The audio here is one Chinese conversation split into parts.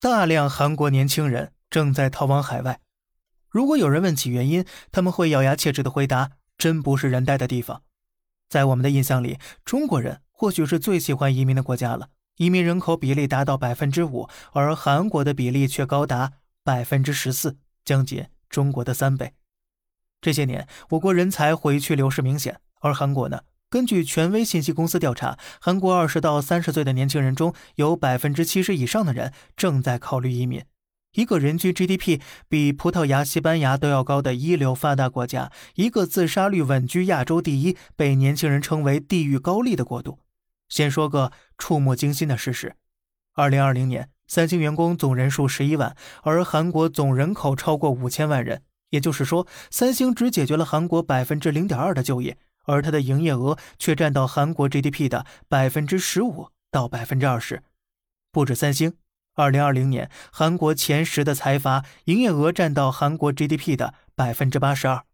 大量韩国年轻人正在逃往海外。如果有人问起原因，他们会咬牙切齿的回答：“真不是人待的地方。”在我们的印象里，中国人或许是最喜欢移民的国家了。移民人口比例达到百分之五，而韩国的比例却高达百分之十四，将近中国的三倍。这些年，我国人才回去流失明显，而韩国呢？根据权威信息公司调查，韩国二十到三十岁的年轻人中有百分之七十以上的人正在考虑移民。一个人均 GDP 比葡萄牙、西班牙都要高的一流发达国家，一个自杀率稳居亚洲第一、被年轻人称为“地狱高丽”的国度。先说个触目惊心的事实：二零二零年，三星员工总人数十一万，而韩国总人口超过五千万人，也就是说，三星只解决了韩国百分之零点二的就业。而它的营业额却占到韩国 GDP 的百分之十五到百分之二十，不止三星。二零二零年，韩国前十的财阀营业额占到韩国 GDP 的百分之八十二，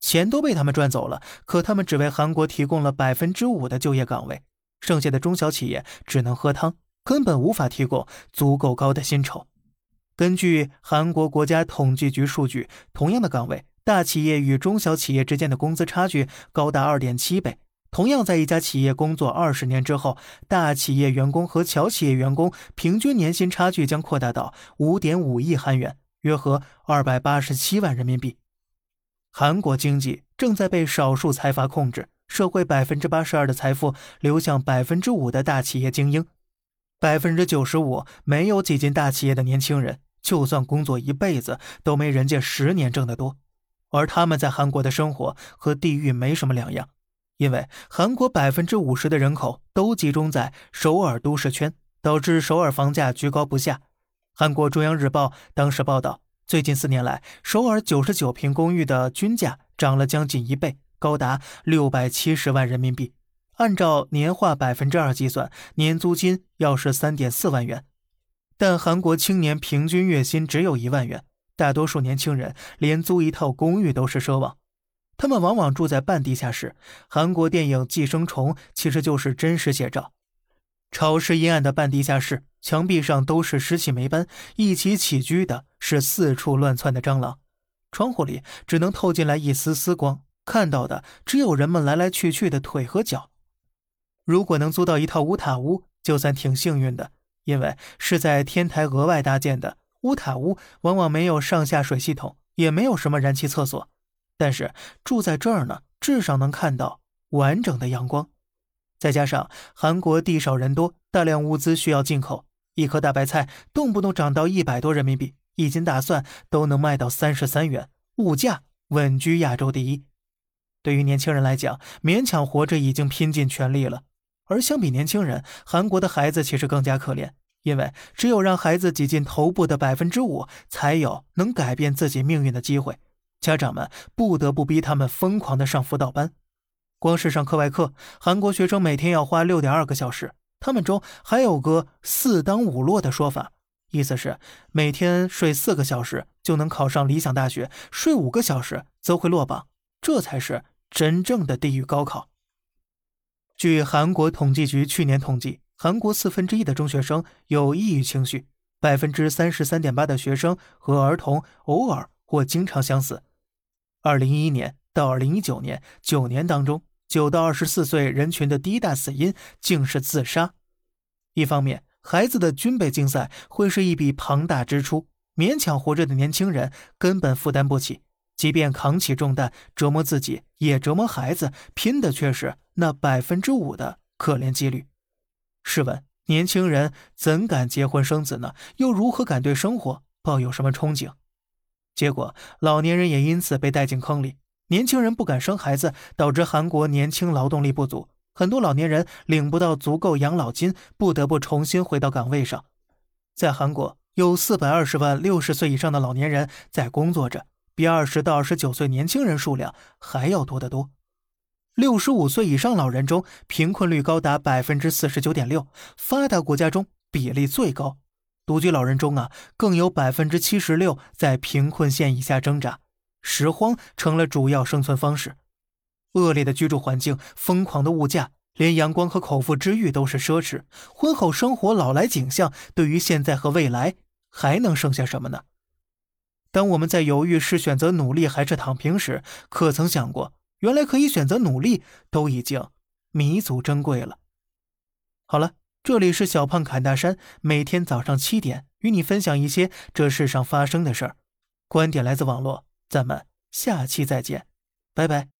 钱都被他们赚走了，可他们只为韩国提供了百分之五的就业岗位，剩下的中小企业只能喝汤，根本无法提供足够高的薪酬。根据韩国国家统计局数据，同样的岗位。大企业与中小企业之间的工资差距高达二点七倍。同样在一家企业工作二十年之后，大企业员工和小企业员工平均年薪差距将扩大到五点五亿韩元，约合二百八十七万人民币。韩国经济正在被少数财阀控制，社会百分之八十二的财富流向百分之五的大企业精英，百分之九十五没有挤进大企业的年轻人，就算工作一辈子，都没人家十年挣得多。而他们在韩国的生活和地狱没什么两样，因为韩国百分之五十的人口都集中在首尔都市圈，导致首尔房价居高不下。韩国中央日报当时报道，最近四年来，首尔九十九平公寓的均价涨了将近一倍，高达六百七十万人民币。按照年化百分之二计算，年租金要是三点四万元，但韩国青年平均月薪只有一万元。大多数年轻人连租一套公寓都是奢望，他们往往住在半地下室。韩国电影《寄生虫》其实就是真实写照。潮湿阴暗的半地下室，墙壁上都是湿气霉斑，一起起居的是四处乱窜的蟑螂。窗户里只能透进来一丝丝光，看到的只有人们来来去去的腿和脚。如果能租到一套乌塔屋，就算挺幸运的，因为是在天台额外搭建的。乌塔屋往往没有上下水系统，也没有什么燃气厕所，但是住在这儿呢，至少能看到完整的阳光。再加上韩国地少人多，大量物资需要进口，一颗大白菜动不动涨到一百多人民币，一斤大蒜都能卖到三十三元，物价稳居亚洲第一。对于年轻人来讲，勉强活着已经拼尽全力了，而相比年轻人，韩国的孩子其实更加可怜。因为只有让孩子挤进头部的百分之五，才有能改变自己命运的机会。家长们不得不逼他们疯狂的上辅导班。光是上课外课，韩国学生每天要花六点二个小时。他们中还有个“四当五落”的说法，意思是每天睡四个小时就能考上理想大学，睡五个小时则会落榜。这才是真正的地狱高考。据韩国统计局去年统计。韩国四分之一的中学生有抑郁情绪，百分之三十三点八的学生和儿童偶尔或经常相似。二零一一年到二零一九年九年当中，九到二十四岁人群的第一大死因竟是自杀。一方面，孩子的军备竞赛会是一笔庞大支出，勉强活着的年轻人根本负担不起，即便扛起重担，折磨自己也折磨孩子，拼的却是那百分之五的可怜几率。试问，年轻人怎敢结婚生子呢？又如何敢对生活抱有什么憧憬？结果，老年人也因此被带进坑里。年轻人不敢生孩子，导致韩国年轻劳动力不足，很多老年人领不到足够养老金，不得不重新回到岗位上。在韩国，有四百二十万六十岁以上的老年人在工作着，比二十到二十九岁年轻人数量还要多得多。六十五岁以上老人中，贫困率高达百分之四十九点六，发达国家中比例最高。独居老人中啊，更有百分之七十六在贫困线以下挣扎，拾荒成了主要生存方式。恶劣的居住环境，疯狂的物价，连阳光和口腹之欲都是奢侈。婚后生活老来景象，对于现在和未来还能剩下什么呢？当我们在犹豫是选择努力还是躺平时，可曾想过，原来可以选择努力，都已经弥足珍贵了。好了，这里是小胖侃大山，每天早上七点与你分享一些这世上发生的事儿，观点来自网络，咱们下期再见，拜拜。